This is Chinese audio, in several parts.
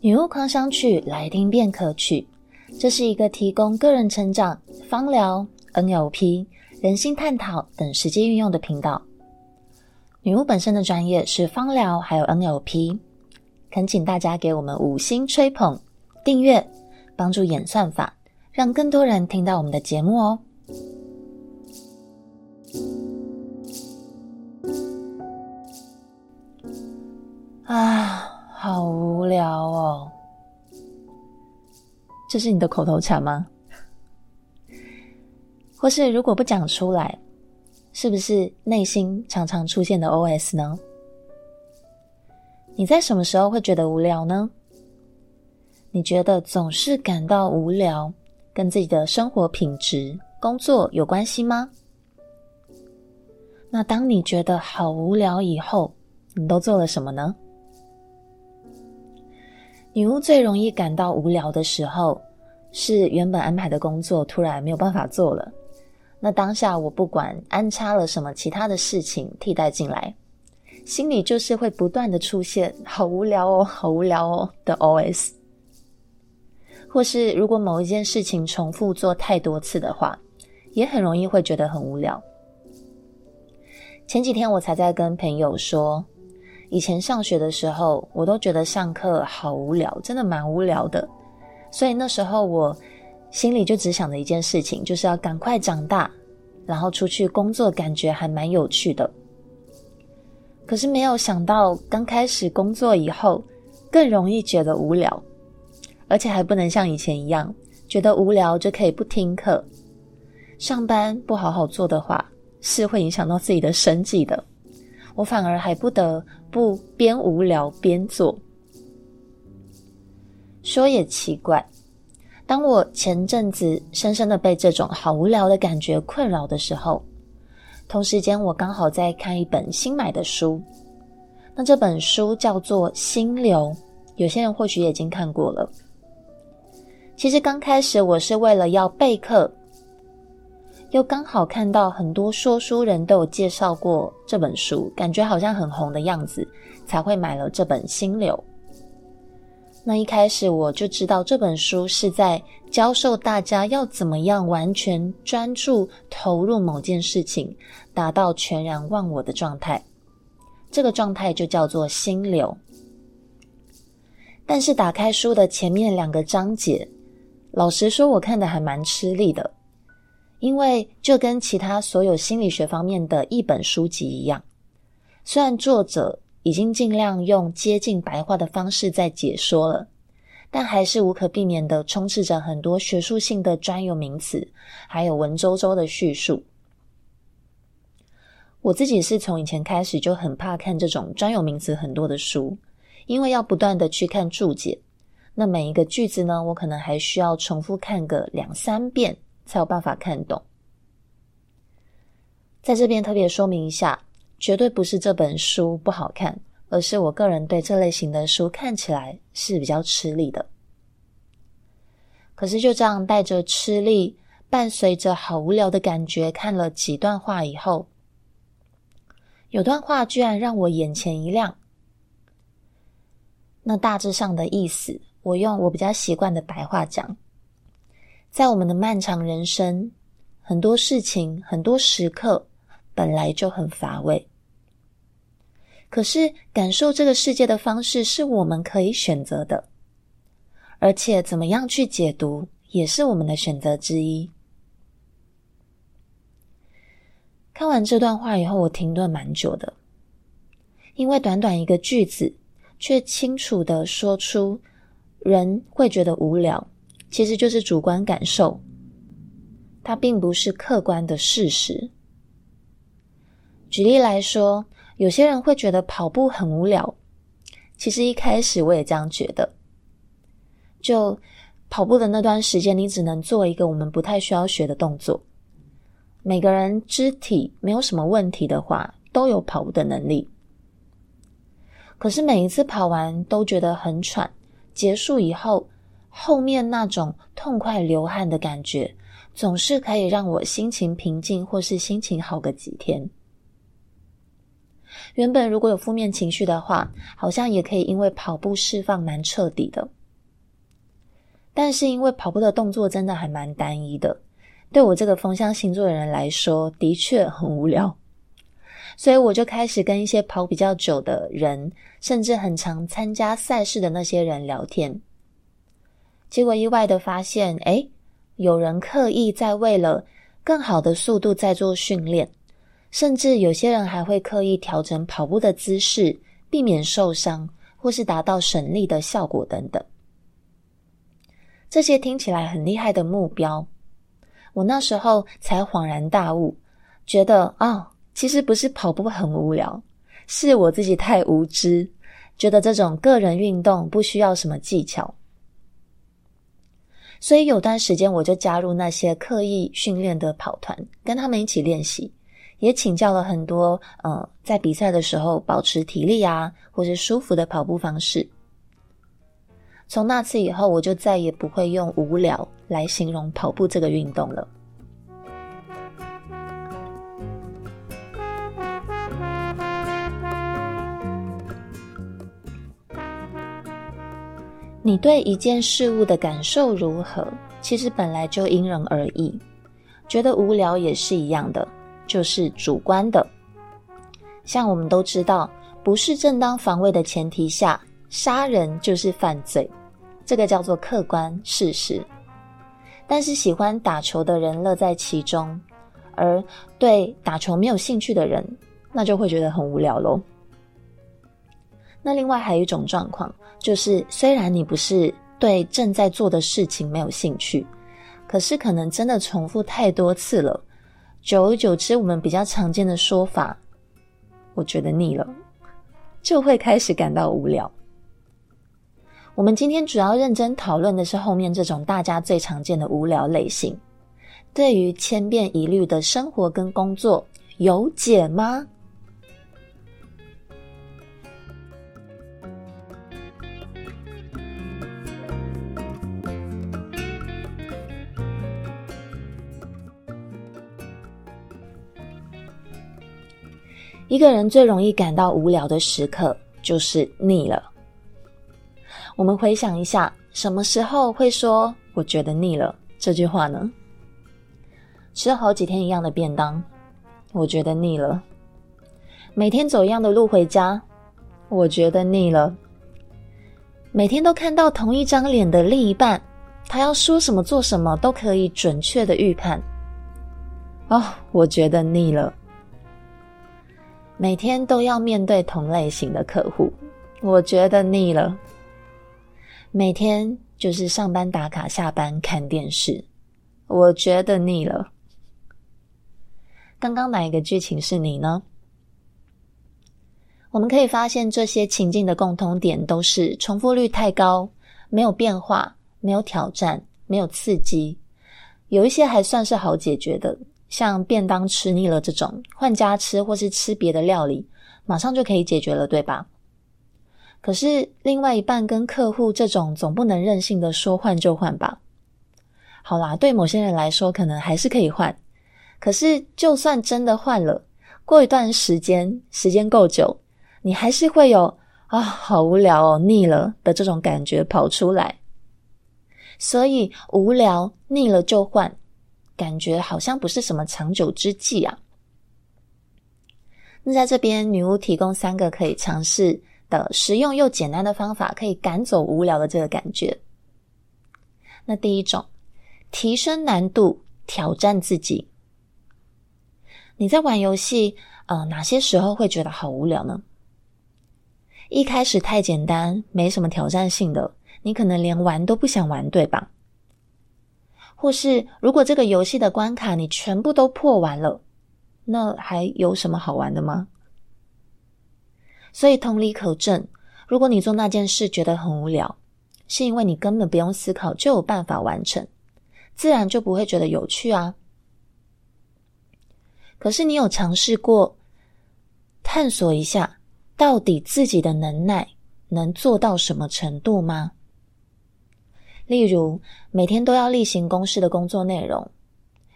女巫狂想曲来听便可取，这是一个提供个人成长、芳疗、NLP、人性探讨等实际运用的频道。女巫本身的专业是芳疗，还有 NLP，恳请大家给我们五星吹捧、订阅，帮助演算法，让更多人听到我们的节目哦。啊。好无聊哦，这是你的口头禅吗？或是如果不讲出来，是不是内心常常出现的 OS 呢？你在什么时候会觉得无聊呢？你觉得总是感到无聊，跟自己的生活品质、工作有关系吗？那当你觉得好无聊以后，你都做了什么呢？女巫最容易感到无聊的时候，是原本安排的工作突然没有办法做了。那当下我不管安插了什么其他的事情替代进来，心里就是会不断的出现“好无聊哦，好无聊哦”的 OS。或是如果某一件事情重复做太多次的话，也很容易会觉得很无聊。前几天我才在跟朋友说。以前上学的时候，我都觉得上课好无聊，真的蛮无聊的。所以那时候我心里就只想着一件事情，就是要赶快长大，然后出去工作，感觉还蛮有趣的。可是没有想到，刚开始工作以后，更容易觉得无聊，而且还不能像以前一样，觉得无聊就可以不听课。上班不好好做的话，是会影响到自己的生计的。我反而还不得不边无聊边做。说也奇怪，当我前阵子深深的被这种好无聊的感觉困扰的时候，同时间我刚好在看一本新买的书。那这本书叫做《心流》，有些人或许已经看过了。其实刚开始我是为了要备课。又刚好看到很多说书人都有介绍过这本书，感觉好像很红的样子，才会买了这本《心流》。那一开始我就知道这本书是在教授大家要怎么样完全专注投入某件事情，达到全然忘我的状态。这个状态就叫做心流。但是打开书的前面两个章节，老实说，我看的还蛮吃力的。因为就跟其他所有心理学方面的一本书籍一样，虽然作者已经尽量用接近白话的方式在解说了，但还是无可避免的充斥着很多学术性的专有名词，还有文绉绉的叙述。我自己是从以前开始就很怕看这种专有名词很多的书，因为要不断的去看注解，那每一个句子呢，我可能还需要重复看个两三遍。才有办法看懂。在这边特别说明一下，绝对不是这本书不好看，而是我个人对这类型的书看起来是比较吃力的。可是就这样带着吃力，伴随着好无聊的感觉，看了几段话以后，有段话居然让我眼前一亮。那大致上的意思，我用我比较习惯的白话讲。在我们的漫长人生，很多事情、很多时刻本来就很乏味。可是，感受这个世界的方式是我们可以选择的，而且怎么样去解读也是我们的选择之一。看完这段话以后，我停顿蛮久的，因为短短一个句子，却清楚的说出人会觉得无聊。其实就是主观感受，它并不是客观的事实。举例来说，有些人会觉得跑步很无聊，其实一开始我也这样觉得。就跑步的那段时间，你只能做一个我们不太需要学的动作。每个人肢体没有什么问题的话，都有跑步的能力。可是每一次跑完都觉得很喘，结束以后，后面那种痛快流汗的感觉，总是可以让我心情平静，或是心情好个几天。原本如果有负面情绪的话，好像也可以因为跑步释放蛮彻底的。但是因为跑步的动作真的还蛮单一的，对我这个风象星座的人来说，的确很无聊。所以我就开始跟一些跑比较久的人，甚至很常参加赛事的那些人聊天。结果意外的发现，诶，有人刻意在为了更好的速度在做训练，甚至有些人还会刻意调整跑步的姿势，避免受伤，或是达到省力的效果等等。这些听起来很厉害的目标，我那时候才恍然大悟，觉得哦，其实不是跑步很无聊，是我自己太无知，觉得这种个人运动不需要什么技巧。所以有段时间我就加入那些刻意训练的跑团，跟他们一起练习，也请教了很多，呃，在比赛的时候保持体力啊，或是舒服的跑步方式。从那次以后，我就再也不会用无聊来形容跑步这个运动了。你对一件事物的感受如何？其实本来就因人而异。觉得无聊也是一样的，就是主观的。像我们都知道，不是正当防卫的前提下，杀人就是犯罪，这个叫做客观事实。但是喜欢打球的人乐在其中，而对打球没有兴趣的人，那就会觉得很无聊喽。那另外还有一种状况，就是虽然你不是对正在做的事情没有兴趣，可是可能真的重复太多次了，久而久之，我们比较常见的说法，我觉得腻了，就会开始感到无聊。我们今天主要认真讨论的是后面这种大家最常见的无聊类型。对于千篇一律的生活跟工作，有解吗？一个人最容易感到无聊的时刻，就是腻了。我们回想一下，什么时候会说“我觉得腻了”这句话呢？吃了好几天一样的便当，我觉得腻了；每天走一样的路回家，我觉得腻了；每天都看到同一张脸的另一半，他要说什么做什么都可以准确的预判，哦，我觉得腻了；每天都要面对同类型的客户，我觉得腻了。每天就是上班打卡，下班看电视，我觉得腻了。刚刚哪一个剧情是你呢？我们可以发现，这些情境的共通点都是重复率太高，没有变化，没有挑战，没有刺激。有一些还算是好解决的，像便当吃腻了这种，换家吃或是吃别的料理，马上就可以解决了，对吧？可是另外一半跟客户这种总不能任性的说换就换吧？好啦，对某些人来说可能还是可以换。可是就算真的换了，过一段时间，时间够久，你还是会有啊，好无聊哦，腻了的这种感觉跑出来。所以无聊腻了就换，感觉好像不是什么长久之计啊。那在这边，女巫提供三个可以尝试。的实用又简单的方法，可以赶走无聊的这个感觉。那第一种，提升难度，挑战自己。你在玩游戏，呃，哪些时候会觉得好无聊呢？一开始太简单，没什么挑战性的，你可能连玩都不想玩，对吧？或是如果这个游戏的关卡你全部都破完了，那还有什么好玩的吗？所以同理可证，如果你做那件事觉得很无聊，是因为你根本不用思考就有办法完成，自然就不会觉得有趣啊。可是你有尝试过探索一下，到底自己的能耐能做到什么程度吗？例如，每天都要例行公事的工作内容，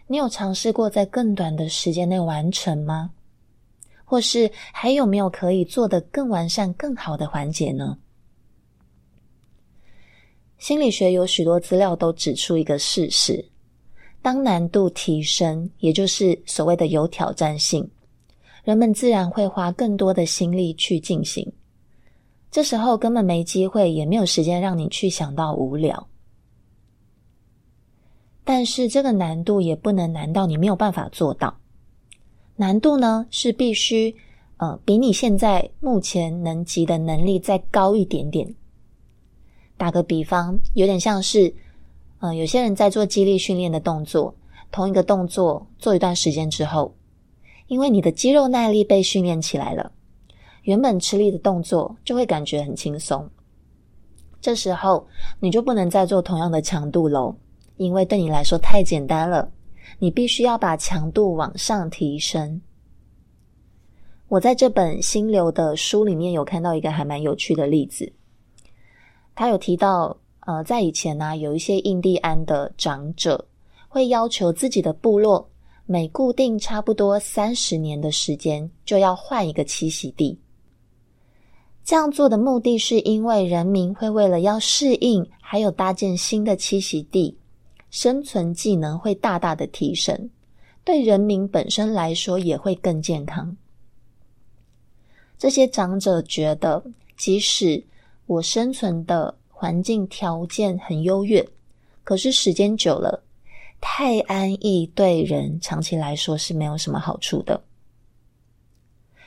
你有尝试过在更短的时间内完成吗？或是还有没有可以做得更完善、更好的环节呢？心理学有许多资料都指出一个事实：当难度提升，也就是所谓的有挑战性，人们自然会花更多的心力去进行。这时候根本没机会，也没有时间让你去想到无聊。但是这个难度也不能难到你没有办法做到。难度呢，是必须，呃，比你现在目前能及的能力再高一点点。打个比方，有点像是，呃，有些人在做肌力训练的动作，同一个动作做一段时间之后，因为你的肌肉耐力被训练起来了。原本吃力的动作就会感觉很轻松，这时候你就不能再做同样的强度喽，因为对你来说太简单了，你必须要把强度往上提升。我在这本心流的书里面有看到一个还蛮有趣的例子，他有提到，呃，在以前呢，有一些印第安的长者会要求自己的部落每固定差不多三十年的时间就要换一个栖息地。这样做的目的是因为人民会为了要适应，还有搭建新的栖息地，生存技能会大大的提升，对人民本身来说也会更健康。这些长者觉得，即使我生存的环境条件很优越，可是时间久了，太安逸对人长期来说是没有什么好处的。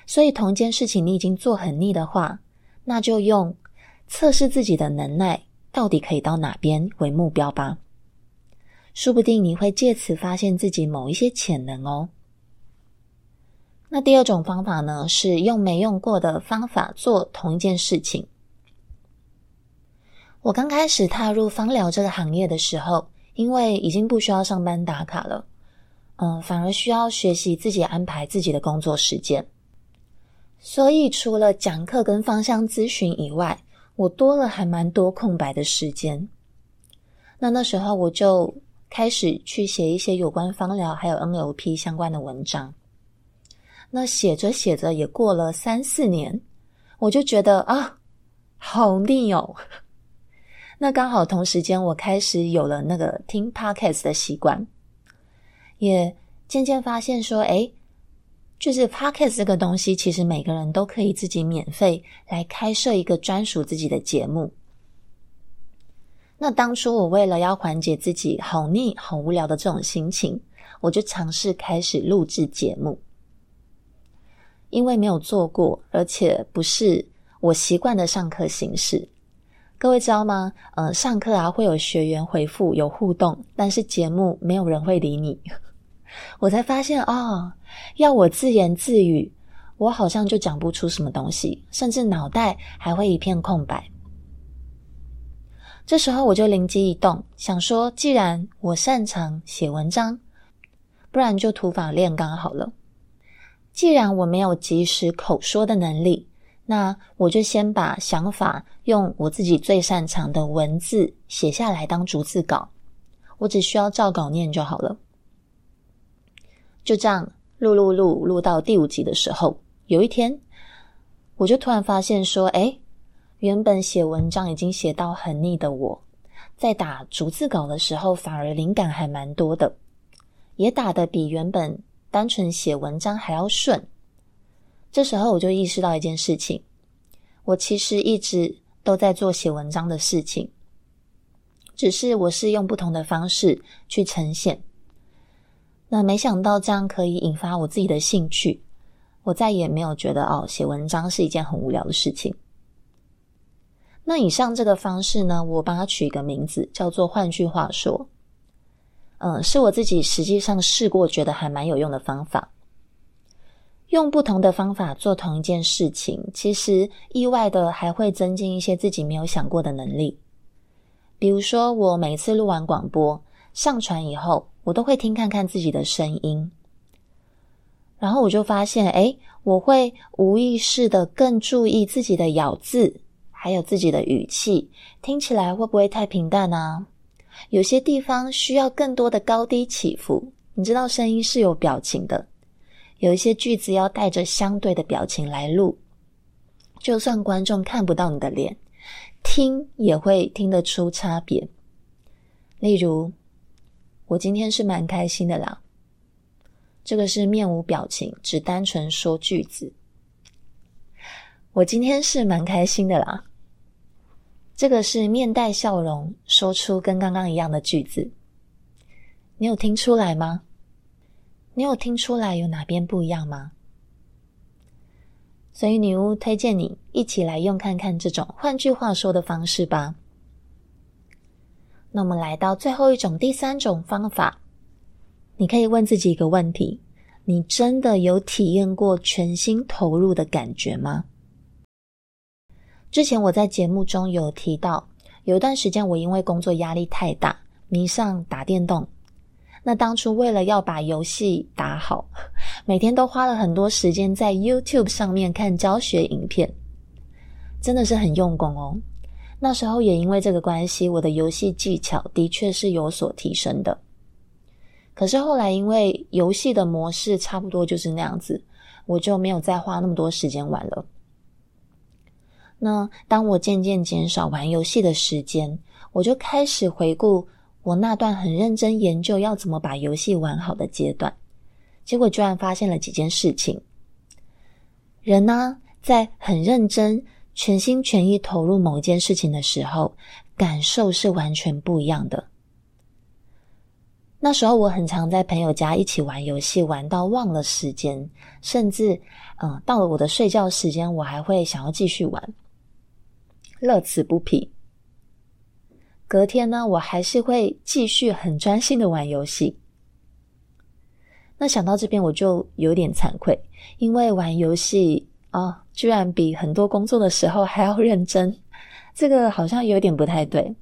所以同一件事情你已经做很腻的话，那就用测试自己的能耐到底可以到哪边为目标吧，说不定你会借此发现自己某一些潜能哦。那第二种方法呢，是用没用过的方法做同一件事情。我刚开始踏入芳疗这个行业的时候，因为已经不需要上班打卡了，嗯，反而需要学习自己安排自己的工作时间。所以，除了讲课跟芳香咨询以外，我多了还蛮多空白的时间。那那时候，我就开始去写一些有关芳疗还有 NLP 相关的文章。那写着写着，也过了三四年，我就觉得啊，好腻哦。那刚好同时间，我开始有了那个听 Podcast 的习惯，也渐渐发现说，诶就是 Podcast 这个东西，其实每个人都可以自己免费来开设一个专属自己的节目。那当初我为了要缓解自己好腻、好无聊的这种心情，我就尝试开始录制节目。因为没有做过，而且不是我习惯的上课形式。各位知道吗？呃，上课啊会有学员回复有互动，但是节目没有人会理你。我才发现哦，要我自言自语，我好像就讲不出什么东西，甚至脑袋还会一片空白。这时候我就灵机一动，想说，既然我擅长写文章，不然就土法炼钢好了。既然我没有即时口说的能力，那我就先把想法用我自己最擅长的文字写下来当逐字稿，我只需要照稿念就好了。就这样录录录录到第五集的时候，有一天，我就突然发现说：“诶，原本写文章已经写到很腻的我，在打逐字稿的时候，反而灵感还蛮多的，也打得比原本单纯写文章还要顺。”这时候我就意识到一件事情：我其实一直都在做写文章的事情，只是我是用不同的方式去呈现。那没想到这样可以引发我自己的兴趣，我再也没有觉得哦，写文章是一件很无聊的事情。那以上这个方式呢，我帮它取一个名字，叫做“换句话说”。嗯，是我自己实际上试过，觉得还蛮有用的方法。用不同的方法做同一件事情，其实意外的还会增进一些自己没有想过的能力。比如说，我每次录完广播上传以后。我都会听看看自己的声音，然后我就发现，诶，我会无意识的更注意自己的咬字，还有自己的语气，听起来会不会太平淡啊？有些地方需要更多的高低起伏，你知道声音是有表情的，有一些句子要带着相对的表情来录，就算观众看不到你的脸，听也会听得出差别。例如，我今天是蛮开心的啦。这个是面无表情，只单纯说句子。我今天是蛮开心的啦。这个是面带笑容，说出跟刚刚一样的句子。你有听出来吗？你有听出来有哪边不一样吗？所以女巫推荐你一起来用看看这种换句话说的方式吧。那我们来到最后一种，第三种方法。你可以问自己一个问题：你真的有体验过全心投入的感觉吗？之前我在节目中有提到，有一段时间我因为工作压力太大，迷上打电动。那当初为了要把游戏打好，每天都花了很多时间在 YouTube 上面看教学影片，真的是很用功哦。那时候也因为这个关系，我的游戏技巧的确是有所提升的。可是后来，因为游戏的模式差不多就是那样子，我就没有再花那么多时间玩了。那当我渐渐减少玩游戏的时间，我就开始回顾我那段很认真研究要怎么把游戏玩好的阶段，结果居然发现了几件事情。人呢，在很认真、全心全意投入某一件事情的时候，感受是完全不一样的。那时候我很常在朋友家一起玩游戏，玩到忘了时间，甚至，嗯，到了我的睡觉时间，我还会想要继续玩，乐此不疲。隔天呢，我还是会继续很专心的玩游戏。那想到这边，我就有点惭愧，因为玩游戏哦，居然比很多工作的时候还要认真，这个好像有点不太对。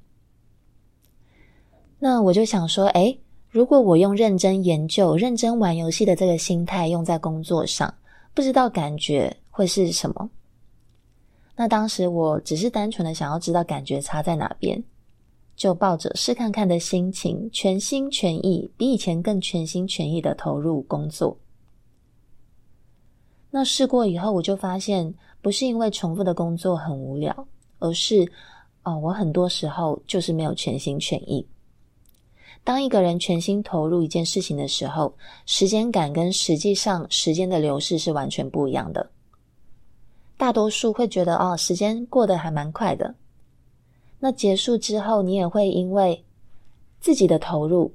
那我就想说，诶如果我用认真研究、认真玩游戏的这个心态用在工作上，不知道感觉会是什么？那当时我只是单纯的想要知道感觉差在哪边，就抱着试看看的心情，全心全意，比以前更全心全意的投入工作。那试过以后，我就发现，不是因为重复的工作很无聊，而是，哦，我很多时候就是没有全心全意。当一个人全心投入一件事情的时候，时间感跟实际上时间的流逝是完全不一样的。大多数会觉得哦，时间过得还蛮快的。那结束之后，你也会因为自己的投入，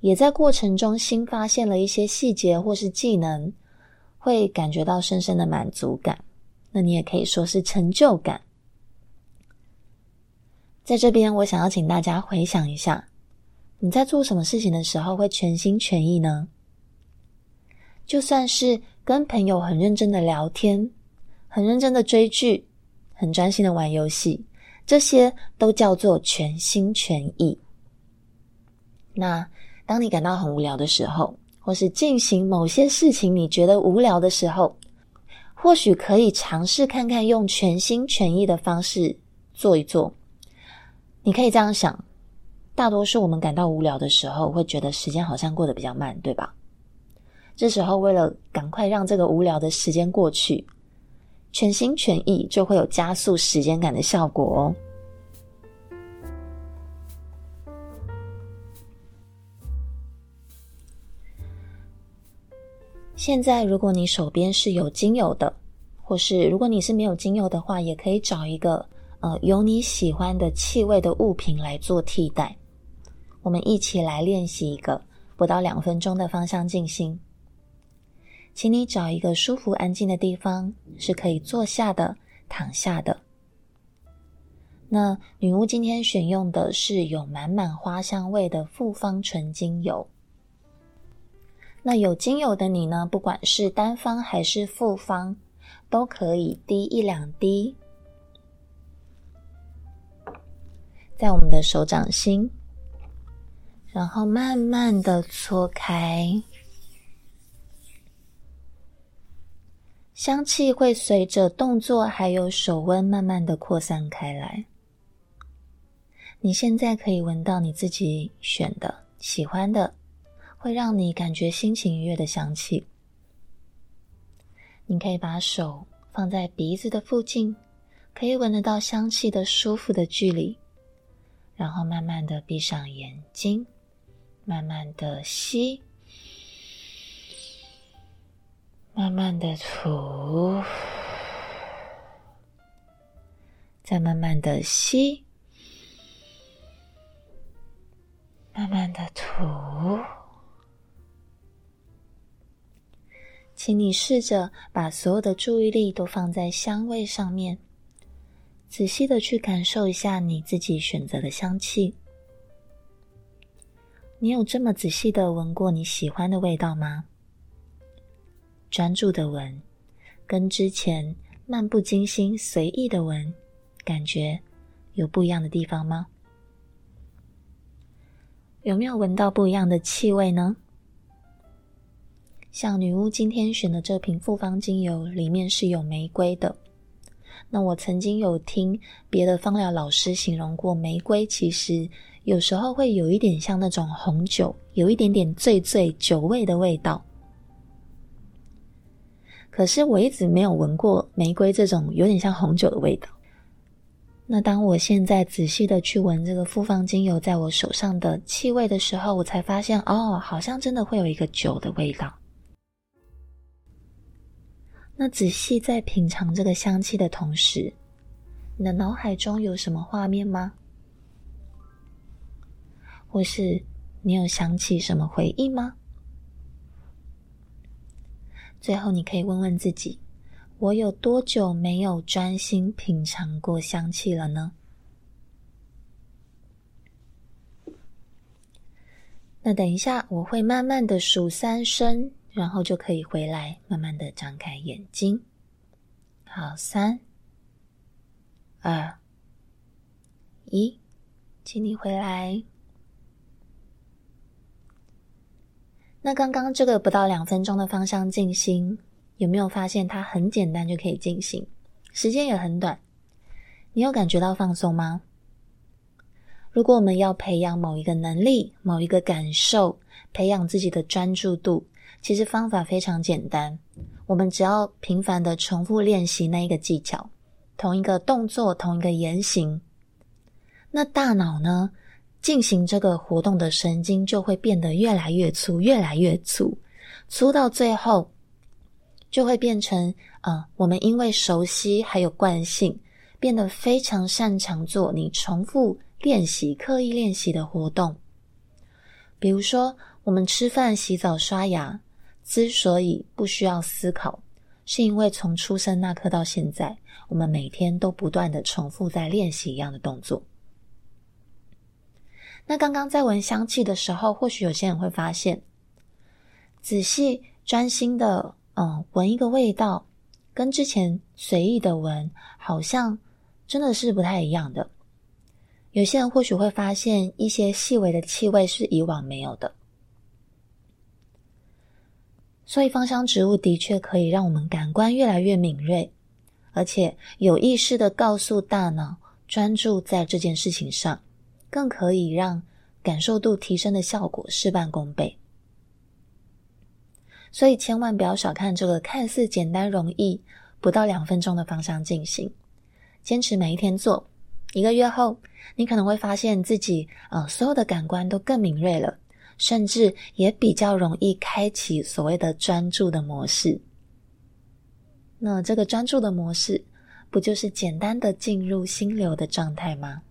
也在过程中新发现了一些细节或是技能，会感觉到深深的满足感。那你也可以说是成就感。在这边，我想要请大家回想一下。你在做什么事情的时候会全心全意呢？就算是跟朋友很认真的聊天，很认真的追剧，很专心的玩游戏，这些都叫做全心全意。那当你感到很无聊的时候，或是进行某些事情你觉得无聊的时候，或许可以尝试看看用全心全意的方式做一做。你可以这样想。大多数我们感到无聊的时候，会觉得时间好像过得比较慢，对吧？这时候，为了赶快让这个无聊的时间过去，全心全意就会有加速时间感的效果哦。现在，如果你手边是有精油的，或是如果你是没有精油的话，也可以找一个呃有你喜欢的气味的物品来做替代。我们一起来练习一个不到两分钟的芳香静心。请你找一个舒服安静的地方，是可以坐下的、躺下的。那女巫今天选用的是有满满花香味的复方纯精油。那有精油的你呢，不管是单方还是复方，都可以滴一两滴，在我们的手掌心。然后慢慢的搓开，香气会随着动作还有手温慢慢的扩散开来。你现在可以闻到你自己选的、喜欢的，会让你感觉心情愉悦的香气。你可以把手放在鼻子的附近，可以闻得到香气的舒服的距离，然后慢慢的闭上眼睛，慢慢的吸，慢慢的吐，再慢慢的吸，慢慢的吐。请你试着把所有的注意力都放在香味上面，仔细的去感受一下你自己选择的香气。你有这么仔细的闻过你喜欢的味道吗？专注的闻，跟之前漫不经心、随意的闻，感觉有不一样的地方吗？有没有闻到不一样的气味呢？像女巫今天选的这瓶复方精油，里面是有玫瑰的。那我曾经有听别的芳疗老师形容过，玫瑰其实有时候会有一点像那种红酒，有一点点醉醉酒味的味道。可是我一直没有闻过玫瑰这种有点像红酒的味道。那当我现在仔细的去闻这个复方精油在我手上的气味的时候，我才发现，哦，好像真的会有一个酒的味道。那仔细在品尝这个香气的同时，你的脑海中有什么画面吗？或是你有想起什么回忆吗？最后，你可以问问自己：我有多久没有专心品尝过香气了呢？那等一下，我会慢慢的数三声。然后就可以回来，慢慢的张开眼睛。好，三、二、一，请你回来。那刚刚这个不到两分钟的芳香静心，有没有发现它很简单就可以进行，时间也很短？你有感觉到放松吗？如果我们要培养某一个能力、某一个感受，培养自己的专注度。其实方法非常简单，我们只要频繁的重复练习那一个技巧，同一个动作，同一个言行，那大脑呢，进行这个活动的神经就会变得越来越粗，越来越粗，粗到最后就会变成，呃，我们因为熟悉还有惯性，变得非常擅长做你重复练习、刻意练习的活动，比如说我们吃饭、洗澡、刷牙。之所以不需要思考，是因为从出生那刻到现在，我们每天都不断的重复在练习一样的动作。那刚刚在闻香气的时候，或许有些人会发现，仔细专心的，嗯，闻一个味道，跟之前随意的闻，好像真的是不太一样的。有些人或许会发现一些细微的气味是以往没有的。所以，芳香植物的确可以让我们感官越来越敏锐，而且有意识的告诉大脑专注在这件事情上，更可以让感受度提升的效果事半功倍。所以，千万不要小看这个看似简单容易、不到两分钟的方向进行，坚持每一天做，一个月后，你可能会发现自己，呃，所有的感官都更敏锐了。甚至也比较容易开启所谓的专注的模式。那这个专注的模式，不就是简单的进入心流的状态吗？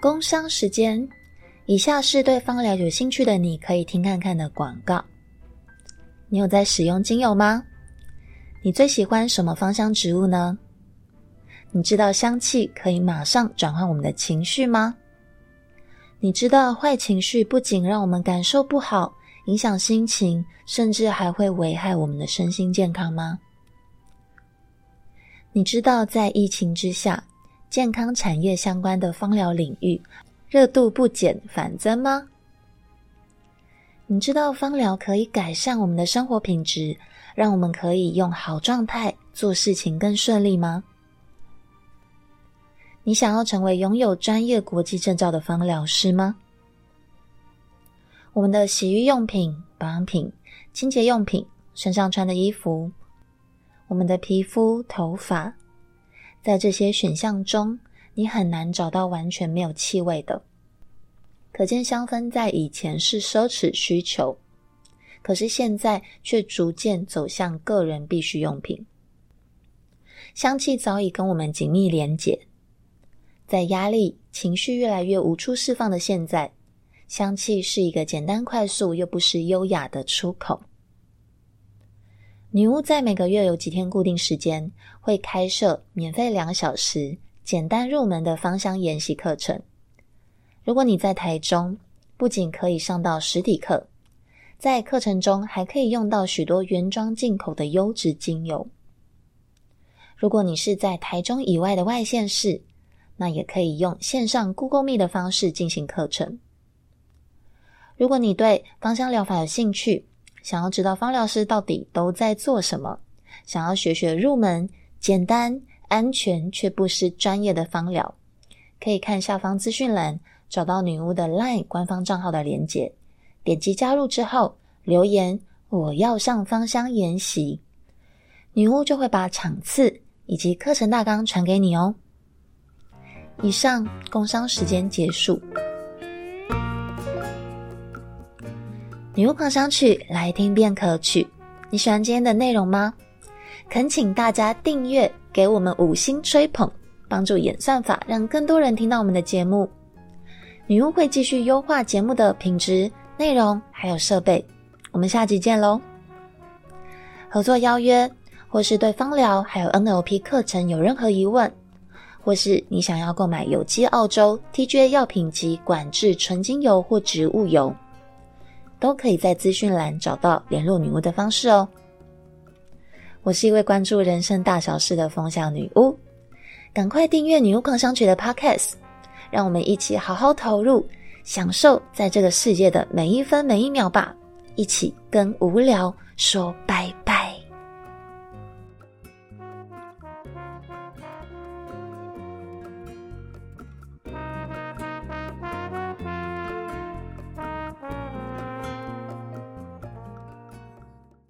工商时间，以下是对芳疗有兴趣的你可以听看看的广告。你有在使用精油吗？你最喜欢什么芳香植物呢？你知道香气可以马上转换我们的情绪吗？你知道坏情绪不仅让我们感受不好，影响心情，甚至还会危害我们的身心健康吗？你知道在疫情之下，健康产业相关的芳疗领域热度不减反增吗？你知道芳疗可以改善我们的生活品质，让我们可以用好状态做事情更顺利吗？你想要成为拥有专业国际证照的芳疗师吗？我们的洗浴用品、保养品、清洁用品、身上穿的衣服，我们的皮肤、头发，在这些选项中，你很难找到完全没有气味的。可见香氛在以前是奢侈需求，可是现在却逐渐走向个人必需用品。香气早已跟我们紧密连结，在压力、情绪越来越无处释放的现在，香气是一个简单快速又不失优雅的出口。女巫在每个月有几天固定时间会开设免费两小时简单入门的芳香研习课程。如果你在台中，不仅可以上到实体课，在课程中还可以用到许多原装进口的优质精油。如果你是在台中以外的外县市，那也可以用线上 Google Meet 的方式进行课程。如果你对芳香疗法有兴趣，想要知道芳疗师到底都在做什么，想要学学入门、简单、安全却不失专业的芳疗，可以看下方资讯栏，找到女巫的 LINE 官方账号的连结，点击加入之后留言“我要上芳香研习”，女巫就会把场次。以及课程大纲传给你哦。以上工商时间结束。女巫狂想曲来听便可取。你喜欢今天的内容吗？恳请大家订阅，给我们五星吹捧，帮助演算法，让更多人听到我们的节目。女巫会继续优化节目的品质、内容还有设备。我们下集见喽！合作邀约。或是对芳疗还有 NLP 课程有任何疑问，或是你想要购买有机澳洲 TGA 药品及管制纯精油或植物油，都可以在资讯栏找到联络女巫的方式哦。我是一位关注人生大小事的风向女巫，赶快订阅女巫狂想曲的 Podcast，让我们一起好好投入，享受在这个世界的每一分每一秒吧！一起跟无聊说拜。